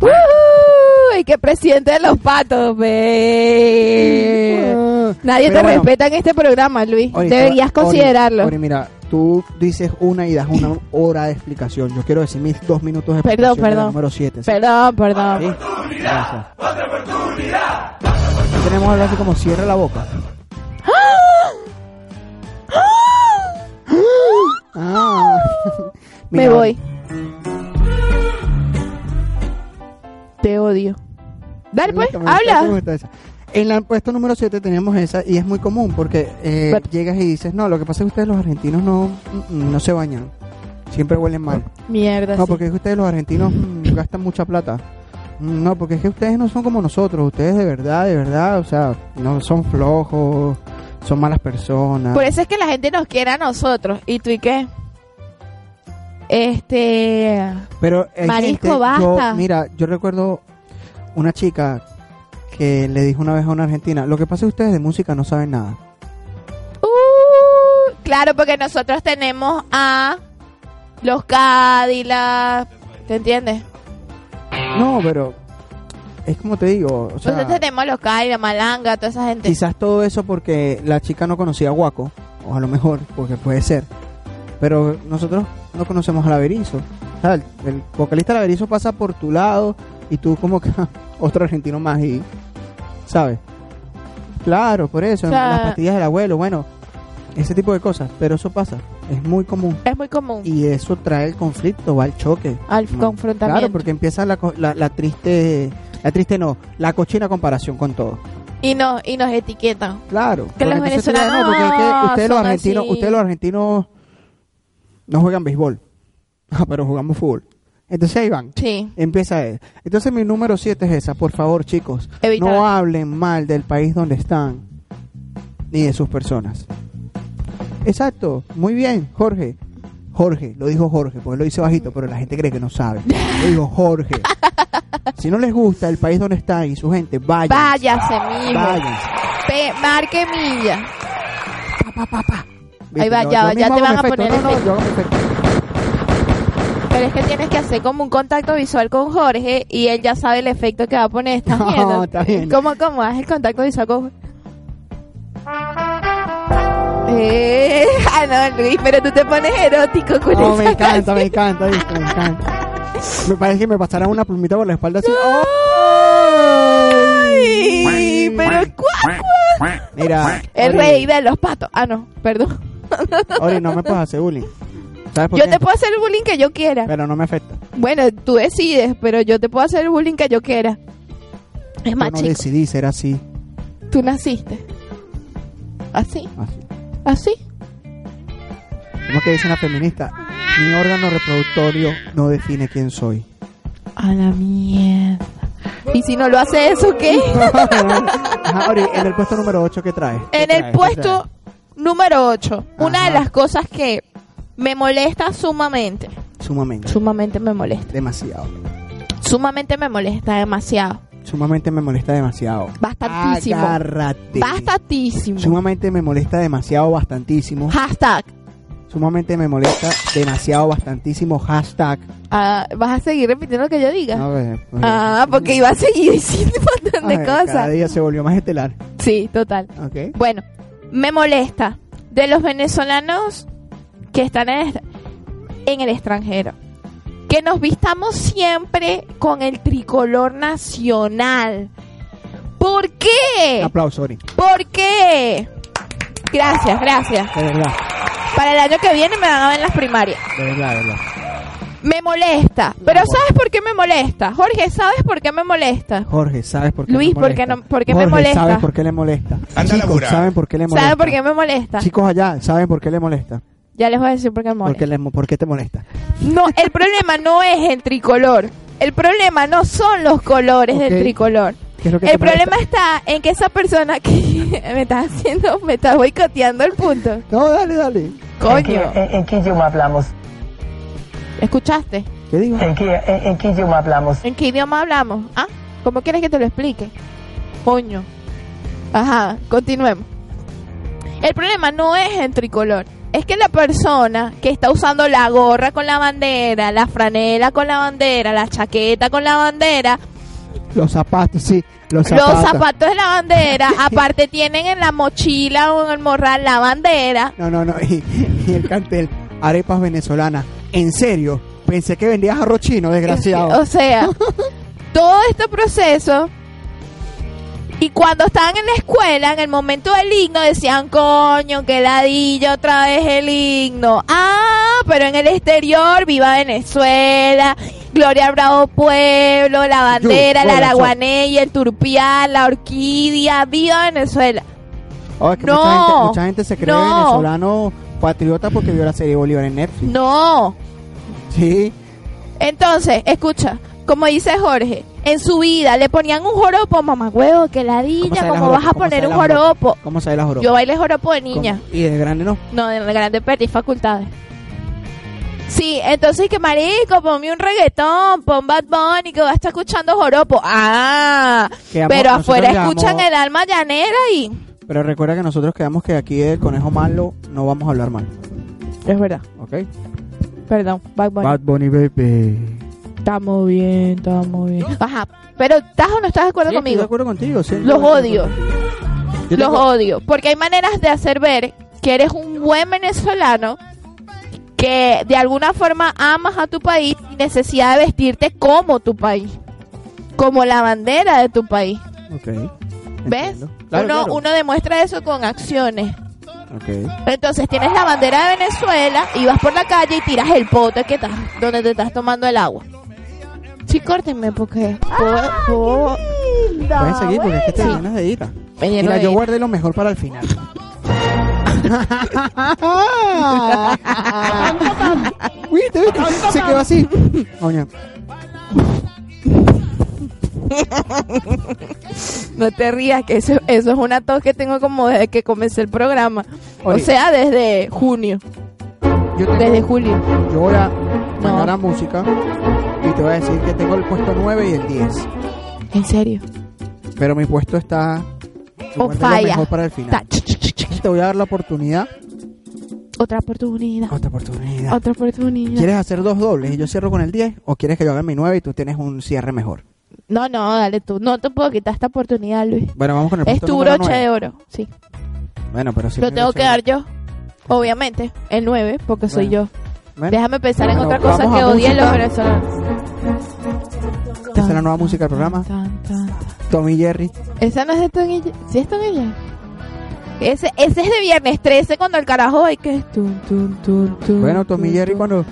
¡Uy! ¡Qué presidente de los patos, ve! Nadie Pero te bueno. respeta en este programa, Luis. Deberías Ori- considerarlo. Ori, mira, tú dices una y das una hora de explicación. Yo quiero decir mis dos minutos de Perdón, explicación de la perdón. número 7. Perdón, perdón. Tenemos algo así como cierra la boca. Ah. [LAUGHS] Me Mira, voy. Te odio. Dale, pues, Me me me habla. En la puesto número 7 tenemos esa y es muy común porque eh, llegas y dices, no, lo que pasa es que ustedes los argentinos no, mm, no se bañan. Siempre huelen mal. Mierda. No, sí. porque es que ustedes los argentinos mm, gastan mucha plata. Mm, No, porque es que ustedes no son como nosotros. Ustedes de verdad, de verdad, o sea, no son flojos, son malas personas. Por eso es que la gente nos quiere a nosotros. ¿Y tú y qué? Este. Pero Marisco, gente- basta. yo- mira, yo recuerdo una chica que le dijo una vez a una argentina, lo que pasa es que ustedes de música no saben nada. Uh, claro, porque nosotros tenemos a los Cadillac. ¿Te entiendes? No, pero es como te digo, o sea, nosotros tenemos los Cadillac, Malanga, toda esa gente. quizás todo eso porque la chica no conocía a Guaco, o a lo mejor, [LAUGHS] porque puede ser. Pero nosotros no conocemos a Laverizo. O sea, el, el vocalista Laverizo pasa por tu lado y tú como que [LAUGHS] otro argentino más y, ¿sabes? Claro, por eso, O sea- las pastillas del abuelo, bueno, ese tipo de cosas, pero eso pasa, es muy común. Es muy común. Y eso trae el conflicto, va al choque. Al No. confrontamiento. Claro, porque empieza la, la, la triste, la triste no, la cochina comparación con todo. Y, no, y nos etiquetan. Claro. Que los venezolanos no, porque es que ustedes los argentinos, así. ustedes los argentinos no juegan béisbol, [LAUGHS] Ah, pero jugamos fútbol. Entonces ahí van. Sí. Empieza él. Entonces mi número 7 es esa. Por favor, chicos, Evitar. no hablen mal del país donde están ni de sus personas. Exacto. Muy bien, Jorge. Jorge, lo dijo Jorge, porque lo dice bajito, pero la gente cree que no sabe. Lo dijo Jorge. Si no les gusta el país donde están y su gente, vayan. Váyase, mijo. Váyanse. Pe- marque milla. Pa, pa, pa, pa. Ahí va, Yo- ya ya te van a poner No, no, yo. Pero es que tienes que hacer como un contacto visual con Jorge y él ya sabe el efecto que va a poner. ¿Estás [LAUGHS] No, viendo? está bien. ¿Cómo, cómo? Haz el contacto visual con Jorge. Eh, ah, no, Luis, pero tú te pones erótico con No, esa me encanta, canción. me encanta, ¿viste? me encanta. Me parece que me pasará una plumita por la espalda así. Ay, pero cuá. Mira, El Ori, rey de los patos. Ah, no, perdón. Ori, no me puedes hacer bullying. ¿Sabes por Yo qué? te puedo hacer el bullying que yo quiera. Pero no me afecta. Bueno, tú decides, pero yo te puedo hacer el bullying que yo quiera. Es Yo más, no chico, decidí ser así. tú naciste. Así, así. Así. Como que dicen las feministas, mi órgano reproductorio no define quién soy. A la mierda. ¿Y si no lo hace eso, qué? [LAUGHS] Ajá, Ori, en el puesto número 8, ¿qué traes? ¿Qué En traes? el ¿Qué puesto número 8, una de las cosas que me molesta sumamente? Sumamente. sumamente me molesta, demasiado. sumamente me molesta demasiado, Sumamente me molesta demasiado. bastantísimo, Agárrate. bastantísimo. Sumamente me molesta demasiado, bastantísimo. Hashtag. Sumamente me molesta demasiado, bastantísimo. Hashtag. Ah, ¿Vas a seguir repitiendo lo que yo diga? Pues, Ah, porque iba a seguir diciendo un montón de ay, Cada cosas. día se volvió más estelar. Sí, total. Ok. Bueno, me molesta de los venezolanos que están en el, en el extranjero. Que nos vistamos siempre con el tricolor nacional. ¿Por qué? Un aplauso, Ori. ¿Por qué? Gracias, gracias. De verdad. Para el año que viene me van a ver en las primarias. De verdad, de verdad. Me molesta. Pero ¿sabes por qué me molesta? Jorge, ¿sabes por qué me molesta? Jorge, ¿sabes por qué Luis, me ¿por qué molesta? no- por qué me molesta? ¿sabes por qué le molesta? Anda Chicos. ¿saben por qué le molesta? ¿Sabes por qué me molesta? Chicos allá, ¿saben por qué le molesta? Ya les voy a decir por qué me ¿Por molesta. qué, le, ¿Por qué te molesta? No, el problema no es el tricolor. El problema no son los colores del tricolor. ¿Qué es lo que El problema está en que esa persona que [LAUGHS] me está haciendo, me está boicoteando el punto. No, dale, dale. ¿En Coño, qué, en- en qué idioma hablamos? ¿escuchaste? ¿Qué digo? ¿En qué, en- en qué idioma hablamos? ¿En qué idioma hablamos? ¿Ah? ¿Cómo quieres que te lo explique? Coño. Ajá, continuemos. El problema no es el tricolor. Es que la persona que está usando la gorra con la bandera, la franela con la bandera, la chaqueta con la bandera, Los zapatos, sí. Los zapatos. los zapatos de la bandera, [LAUGHS] aparte tienen en la mochila o en el morral la bandera. No, no, no. [LAUGHS] Y, y el cartel, arepas venezolanas. En serio, pensé que vendías arroz chino, desgraciado. O sea, [LAUGHS] todo este proceso. Y cuando estaban en la escuela, en el momento del himno, decían, coño, que ladilla otra vez el himno. Ah, pero en el exterior, viva Venezuela, Gloria al Bravo Pueblo, la bandera, la hola, araguaney, el turpial, la orquídea, viva Venezuela. Oh, es que No, mucha, gente, mucha gente se cree no. venezolano patriota porque vio la serie Bolívar en Netflix. No. Sí. Entonces, escucha, como dice Jorge, en su vida le ponían un joropo, mamá huevo, que ladilla, ¿cómo joropo? vas a ¿Cómo poner un joropo? joropo? ¿Cómo sabe la joroba? Yo bailé joropo de niña. ¿Cómo? Y de grande no. No, de grande perdí facultades. Sí, entonces que marico, ponme un reggaetón, pon Bad Bunny que va a estar escuchando joropo. Ah, Quedamos- pero afuera quedamos- escuchan el alma llanera y... Pero recuerda que nosotros quedamos que aquí del conejo malo no vamos a hablar mal. Es verdad, ¿Ok? perdón, Bad Bunny. Bad Bunny Baby. Estamos bien, estamos bien. Ajá, pero ¿estás o no estás de acuerdo Sí, estoy conmigo? de acuerdo contigo. sí, Los odio. Los tengo- odio, porque hay maneras de hacer ver que eres un buen venezolano, que de alguna forma amas a tu país sin necesidad de vestirte como tu país, como la bandera de tu país. Ok. ¿Ves? Claro, uno, claro. uno demuestra eso con acciones. Ok. Entonces tienes la bandera de Venezuela y vas por la calle y tiras el pote que estás, donde te estás tomando el agua. Sí, córtenme porque puedo- puedo- Pueden seguir porque es que te Sí. llenas de ira. me lleno Mira, de yo ira. guardé lo mejor para el final. [LAUGHS] ¿Viste, viste? Se quedó así. Coño. No te rías, que eso, eso es una tos que tengo como desde que comencé el programa. Oye. O sea, desde junio, Yo, tengo- desde julio. yo voy a mandar a música y te voy a decir que tengo el puesto 9 y el 10. ¿En serio? Pero mi puesto está yo O falla. mejor para el final. Te voy a dar la oportunidad. Otra oportunidad. Otra oportunidad. Otra oportunidad. ¿Quieres hacer dos dobles y yo cierro con el 10? ¿O quieres que yo haga mi 9 y tú tienes un cierre mejor? No, no, dale tú. No te puedo quitar esta oportunidad, Luis. Bueno, vamos con el Es puesto tu número broche 9. de oro. Sí. Bueno, pero si Lo tengo que dar yo. Obviamente. El 9, porque soy yo. Bueno, Déjame pensar en otra cosa que odien los venezolanos. Esta es la nueva música del programa. Tommy Jerry. Esa no es de Tony Ye- ¿Sí es Tony Ye- Ese, ese es de viernes 13 cuando el carajo hay que es tun, tun, tun, Bueno, Tommy Jerry cuando...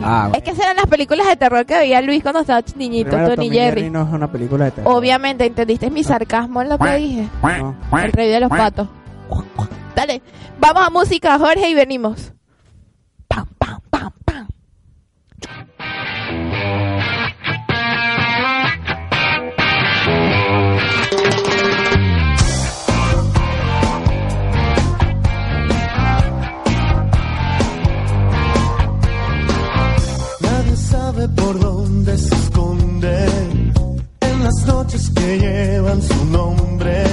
Ah, Es que esas eran las películas de terror que veía Luis cuando estaba niñito, Primero, Tony, Jerry. no es una película de terror. Obviamente, ¿entendiste mi sarcasmo en lo que dije? No. El rey de los patos. Dale, vamos a música, Jorge, y venimos. Pam, pam, pam, pam. Que llevan su nombre.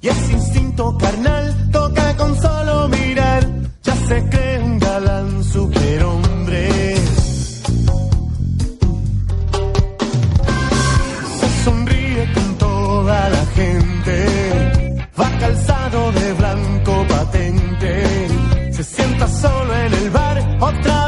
Y ese instinto carnal toca con solo mirar. Ya se cree un galán superhombre. Se sonríe con toda la gente. Va calzado de blanco patente. Se sienta solo en el bar, otra velada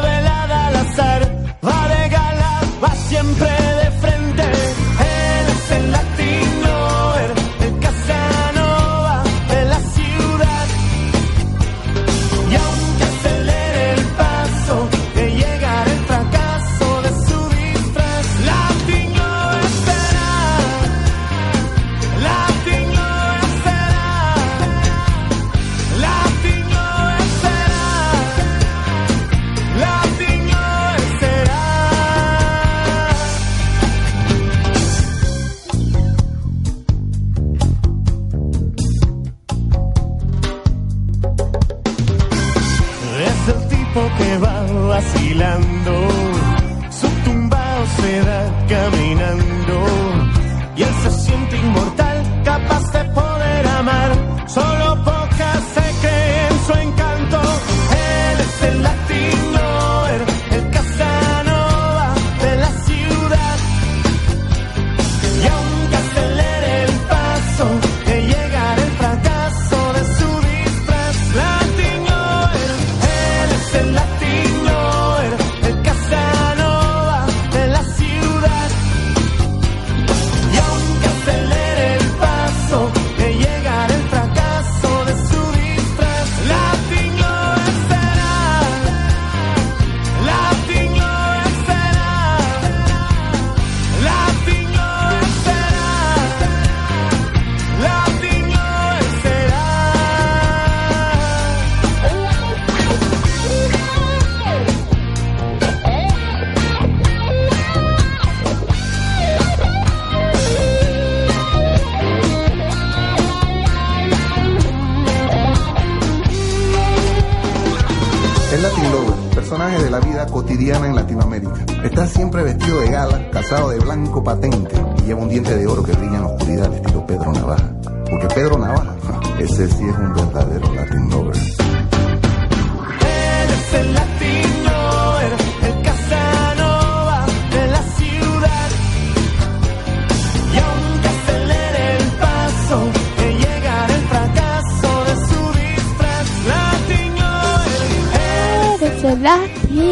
la vida cotidiana en Latinoamérica. Está siempre vestido de gala, casado de blanco patente y lleva un diente de oro que brilla en la oscuridad estilo Pedro Navaja. Porque Pedro Navaja, ja, ese sí es un verdadero Latin Lover,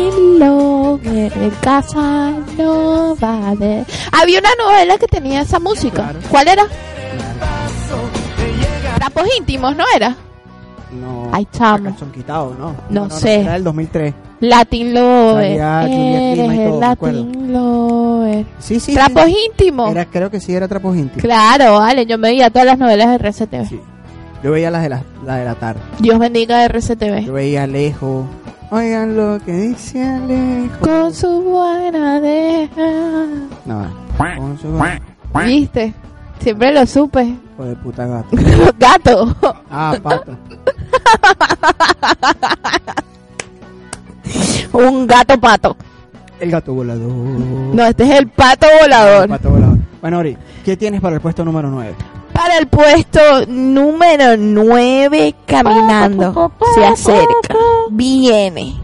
Latin Lover, el Casanova de... Había una novela que tenía esa música. Claro. ¿Cuál era? Trapos íntimos, ¿no era? No. Ay, chamo. Son quitados, ¿no? No sé. Era del 2003. Latin Lover. Todo. Latin Lover. Sí, sí. Trapos sí. íntimos. Era, creo que sí, era trapos íntimos. Claro, vale. Yo me veía todas las novelas de RCTV. Sí. Yo veía las de la, la de la tarde. Dios bendiga RCTV. Yo veía Alejo. Oigan lo que dice Alejo. Con su buena deja. No, con su ¿Viste? Siempre lo supe. hijo de puta gato. [LAUGHS] Gato. Ah, pato. [LAUGHS] Un gato pato. El gato volador. No, este es el pato El volador. pato volador. Bueno, Ori, ¿qué tienes para el puesto número 9? Para el puesto número 9, caminando. Se acerca. Viene.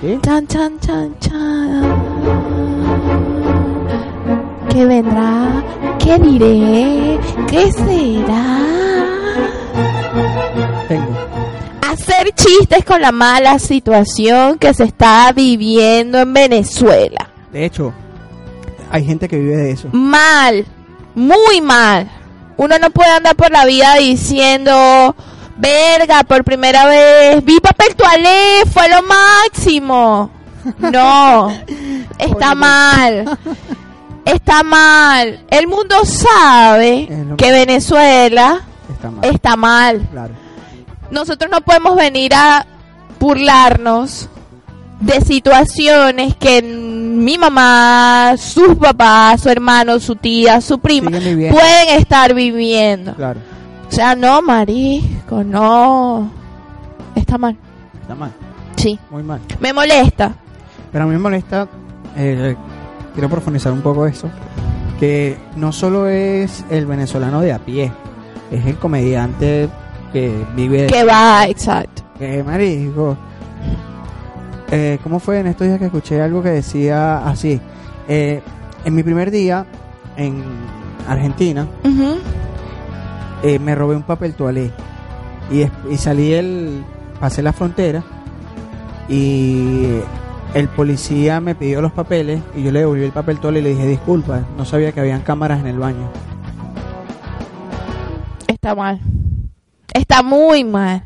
¿Sí? Chan, chan, chan, chan. ¿Qué vendrá? ¿Qué diré? ¿Qué será? Tengo. Hacer chistes con la mala situación que se está viviendo en Venezuela. De hecho, hay gente que vive de eso. Mal, muy mal. Uno no puede andar por la vida diciendo, verga, por primera vez, vi papel toalé, fue lo máximo. No, [LAUGHS] está mal. Está mal. El mundo sabe que Venezuela Está mal. está mal. Claro. Nosotros no podemos venir a burlarnos de situaciones que mi mamá, sus papás, su hermano, su tía, su prima pueden estar viviendo. Claro. O sea, no, marisco, no. Está mal. Está mal. Sí. Muy mal. Me molesta. Pero a mí me molesta, eh, quiero profundizar un poco eso, que no solo es el venezolano de a pie, es el comediante que vive... Que va, exacto. Que marico. Eh, ¿Cómo fue en estos días que escuché algo que decía así? Eh, en mi primer día en Argentina eh, me robé un papel toalé y salí el pasé la frontera y el policía me pidió los papeles y yo le devolví el papel toalé y le dije disculpa no sabía que habían cámaras en el baño Está mal. Está muy mal.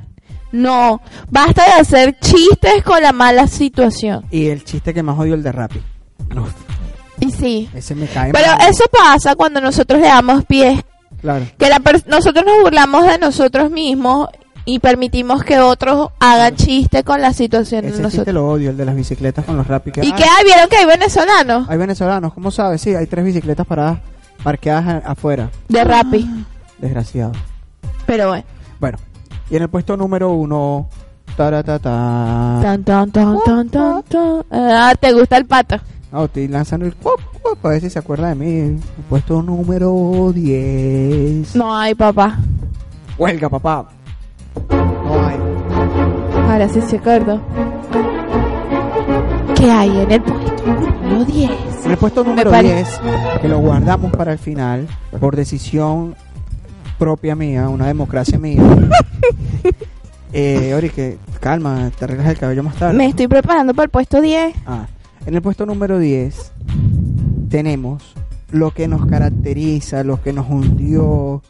No, basta de hacer chistes con la mala situación. y el chiste que más odio el de Rappi Uf, Y sí. ese me cae Pero mal. eso pasa cuando nosotros le damos pies, claro que la per- nosotros nos burlamos de nosotros mismos y permitimos que otros hagan chistes con la situación de ese chiste nosotros. lo odio el de las bicicletas con los Rappi que, ¿Y "Ay, qué hay? ¿Vieron que hay venezolanos hay venezolanos ¿cómo sabes? sí hay tres bicicletas paradas parqueadas afuera de Rappi? desgraciado Pero bueno, Bueno, y en el puesto número uno, Taratata. Tan, tan, tan, tan, tan, tan. Ah, ¿te gusta el pato? No, estoy lanzando el pop, pop, a ver si se acuerda de mí. Puesto número 10. No hay, papá. Huelga, papá. No hay. Ahora sí se acuerdo. ¿Qué hay en el puesto número 10? En el puesto número pare- 10, que lo guardamos para el final, por decisión propia mía, una democracia mía. [LAUGHS] eh, Ori, que calma, te arreglas el cabello más tarde. Me estoy preparando para el puesto 10. Ah, en el puesto número 10 tenemos lo que nos caracteriza, lo que nos hundió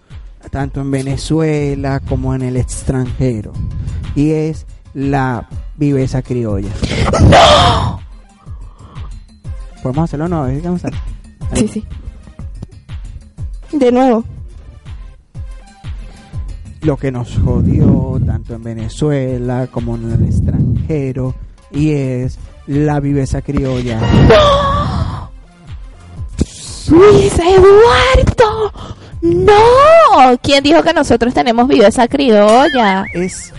tanto en Venezuela como en el extranjero. Y es la viveza criolla. ¿Podemos hacerlo o no? Vamos a- Sí, sí. De nuevo. Lo que nos jodió tanto en Venezuela como en el extranjero. Y es la viveza criolla. Luis Eduardo. No. ¿Quién dijo que nosotros tenemos esa criolla? es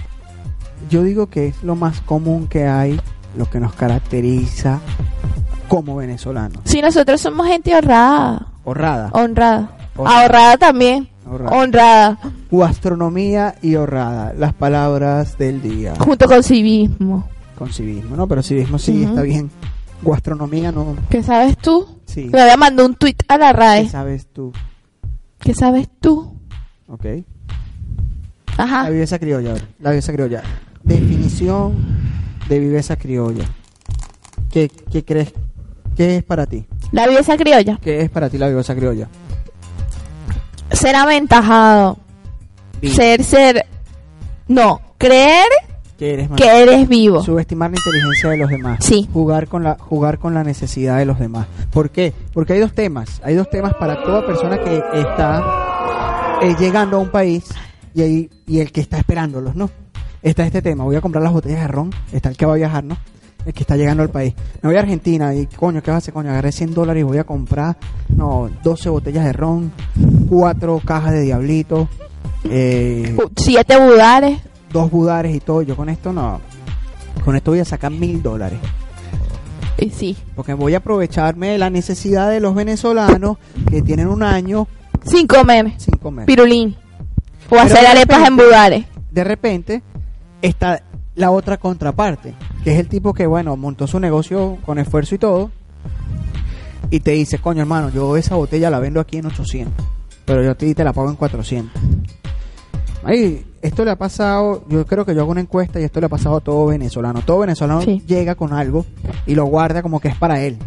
yo digo que es lo más común que hay lo que nos caracteriza como venezolanos Si nosotros somos gente honrada. honrada Honrada. Honrada. Ahorrada también. Honrada. Honrada. gastronomía y honrada las palabras del día Junto con civismo. con civismo no pero civismo sí está bien gastronomía no ¿Qué sabes tú? sí Le voy a mandar un tweet a la ¿Qué RAE. sabes tú ¿Qué sabes tú? ok Ajá. la viveza criolla ahora, la viveza criolla definición de viveza criolla ¿qué, qué crees qué es para ti La viveza criolla. qué es para ti la viveza criolla Ser aventajado. Ser, ser. No. Creer que eres más que eres vivo. subestimar la inteligencia de los demás Sí. jugar con la jugar con la necesidad de los demás ¿por qué? porque hay dos temas hay dos temas para toda persona que está eh, llegando a un país y, ahí- y el que está esperándolos ¿no? está este tema voy a comprar las botellas de ron está el que va a viajar ¿no? Que está llegando al país me voy a Argentina y coño ¿qué va a hacer? coño agarré 100 dólares y voy a comprar no 12 botellas de ron cuatro cajas de diablito eh, Siete budares. dos budares y todo yo con esto no con esto voy a sacar mil dólares Y sí. porque voy a aprovecharme de la necesidad de los venezolanos que tienen un año Sin comer. sin comer. Pirulín. O Pero hacer arepas repente- en budares. De repente está la otra contraparte, que es el tipo que, bueno, montó su negocio con esfuerzo y todo, y te dice, coño hermano, yo esa botella la vendo aquí en 800, pero yo a ti te la pago en 400. Ahí, esto le ha pasado, yo creo que yo hago una encuesta y esto le ha pasado a todo venezolano. Todo venezolano Sí. llega con algo y lo guarda como que es para él.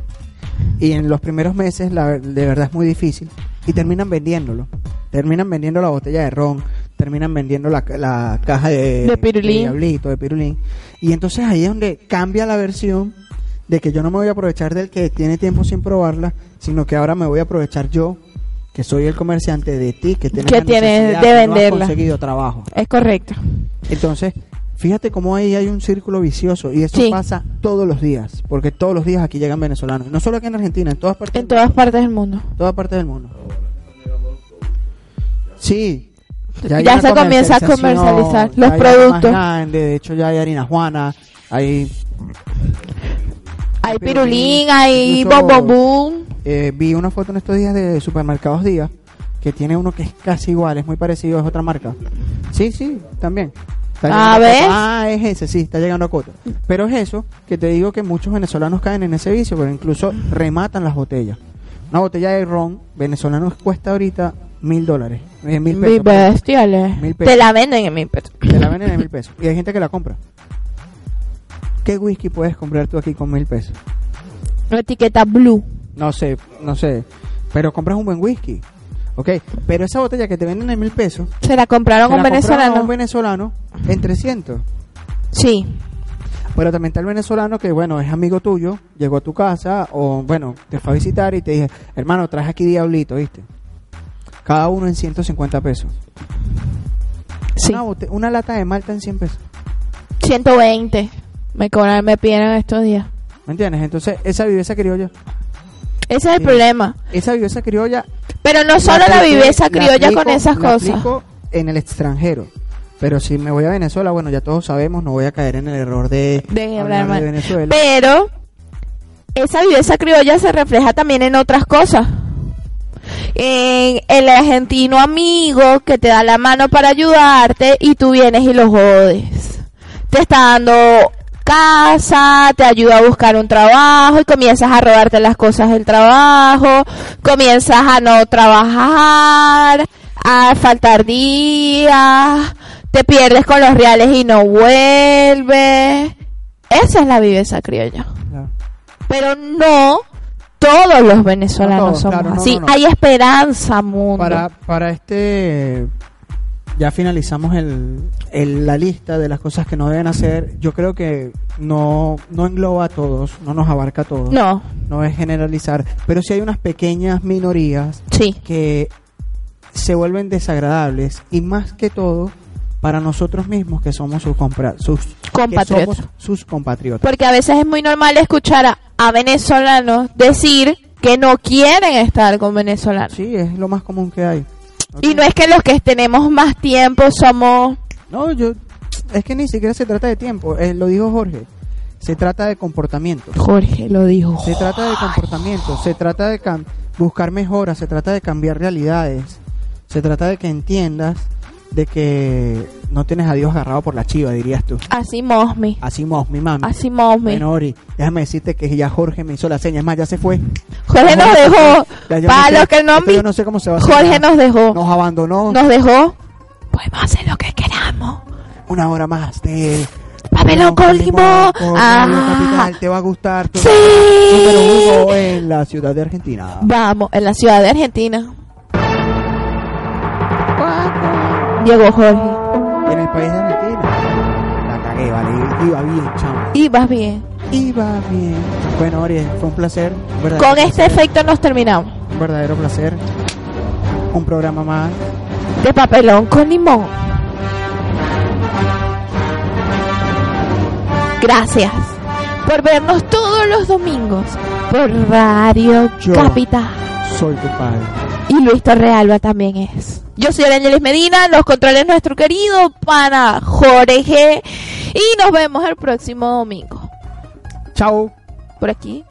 Y en los primeros meses, la, de verdad es muy difícil. Y terminan vendiéndolo. Terminan vendiendo la botella de ron. Terminan vendiendo la, la caja de, De pirulín. diablito, de pirulín. Y entonces ahí es donde cambia la versión de que yo no me voy a aprovechar del que tiene tiempo sin probarla, sino que ahora me voy a aprovechar yo, que soy el comerciante de ti, que tienes Que tienes de que no has venderla. conseguido trabajo. Es correcto. Entonces, fíjate cómo ahí hay un círculo vicioso y eso Sí. pasa todos los días, porque todos los días aquí llegan venezolanos, no solo aquí en Argentina, en todas partes, En todas partes del mundo. todas partes del mundo. Sí. Ya se comienza a comercializar los productos. grande, de hecho ya hay harina juana, hay Hay pirulín, hay incluso- bom bom boom. eh, vi una foto en estos días de supermercados Díaz que tiene uno que es casi igual, es muy parecido, es otra marca. Sí, sí, también. Ah, a cuota. Ah, es ese, sí, está llegando a cuota. Pero es eso que te digo que muchos venezolanos caen en ese vicio, pero incluso rematan las botellas. Una botella de ron venezolano cuesta ahorita mil dólares, eh, mil pesos. bestiales. Mil pesos. Te la venden en mil pesos. Te la venden en mil pesos. Y hay gente que la compra. ¿Qué whisky puedes comprar tú aquí con mil pesos? Una etiqueta blue. No sé, no sé. Pero compras un buen whisky. Ok, pero esa botella que te venden en mil pesos, Se la compraron te un la compraron a venezolano. un venezolano en 300. Sí. Pero también está el venezolano que, bueno, es amigo tuyo, llegó a tu casa o, bueno, te fue a visitar y te dije, hermano, traes aquí diablito, ¿viste? Cada uno en 150 pesos. Sí. Una, lata de malta en 100 pesos. 120. Me cobran, me pidieron estos días. ¿Me entiendes? Entonces, esa viveza criolla, Ese es el Sí. problema. esa viveza criolla Pero no solo la apliqué- viveza la criolla aplico- con esas la cosas. en el extranjero. Pero si me voy a Venezuela, bueno, ya todos sabemos, no voy a caer en el error de, De hablar mal. de Venezuela. Pero esa viveza criolla se refleja también en otras cosas. En el argentino amigo que te da la mano para ayudarte y tú vienes y lo jodes. Te está dando casa, te ayuda a buscar un trabajo y comienzas a robarte las cosas del trabajo, comienzas a no trabajar, a faltar días, te pierdes con los reales y no vuelves. Esa es la viveza criolla. Pero no todos los venezolanos No todos, somos claro, no, así. no. Hay esperanza, mundo. Para, para este, ya finalizamos el, el- la lista de las cosas que no deben hacer. Yo creo que no, no engloba a todos, no nos abarca a todos. No, No es generalizar, pero sí hay unas pequeñas minorías sí. que se vuelven desagradables y más que todo para nosotros mismos que somos sus, compra- sus Compatriotas. somos sus compatriotas. Porque a veces es muy normal escuchar a, a venezolanos decir que no quieren estar con venezolanos. Sí, es lo más común que hay. Y no es que los que tenemos más tiempo somos... No, yo es que ni siquiera se trata de tiempo, eh, lo dijo Jorge. Se trata de comportamiento. Jorge lo dijo. Se trata de comportamiento, se trata de buscar mejoras, se trata de cambiar realidades, se trata de que entiendas de que no tienes a Dios agarrado por la chiva, dirías tú. Así Mosmi. Así mos, mi mami. Así Mosmi. Bueno, Ori, déjame decirte que ya Jorge me hizo la seña, es más, ya se fue. Jorge nos dejó. Para no los que no esto yo no sé cómo se va a Jorge nos dejó. Nos abandonó Nos dejó. Podemos hacer lo que queramos. una hora más de Papelón con limón. Ah. Capital, te va a gustar. tu- Sí. Número uno en la ciudad de Argentina. Vamos, en la ciudad de Argentina. Llegó Jorge. En el país de Argentina. La cagué, vale. Iba bien, chamo. Y vas bien. Iba bien. Bueno, Ori, fue un placer. un Con este placer, efecto nos terminamos. Un verdadero placer. Un programa más. De papelón con limón. Gracias por vernos todos los domingos por Radio Yo. Capital. Soy tu padre. Y Luis Torrealba también es. Yo soy Arangelis Medina, los controles nuestro querido pana Jorge. Y nos vemos el próximo domingo. Chao. Por aquí.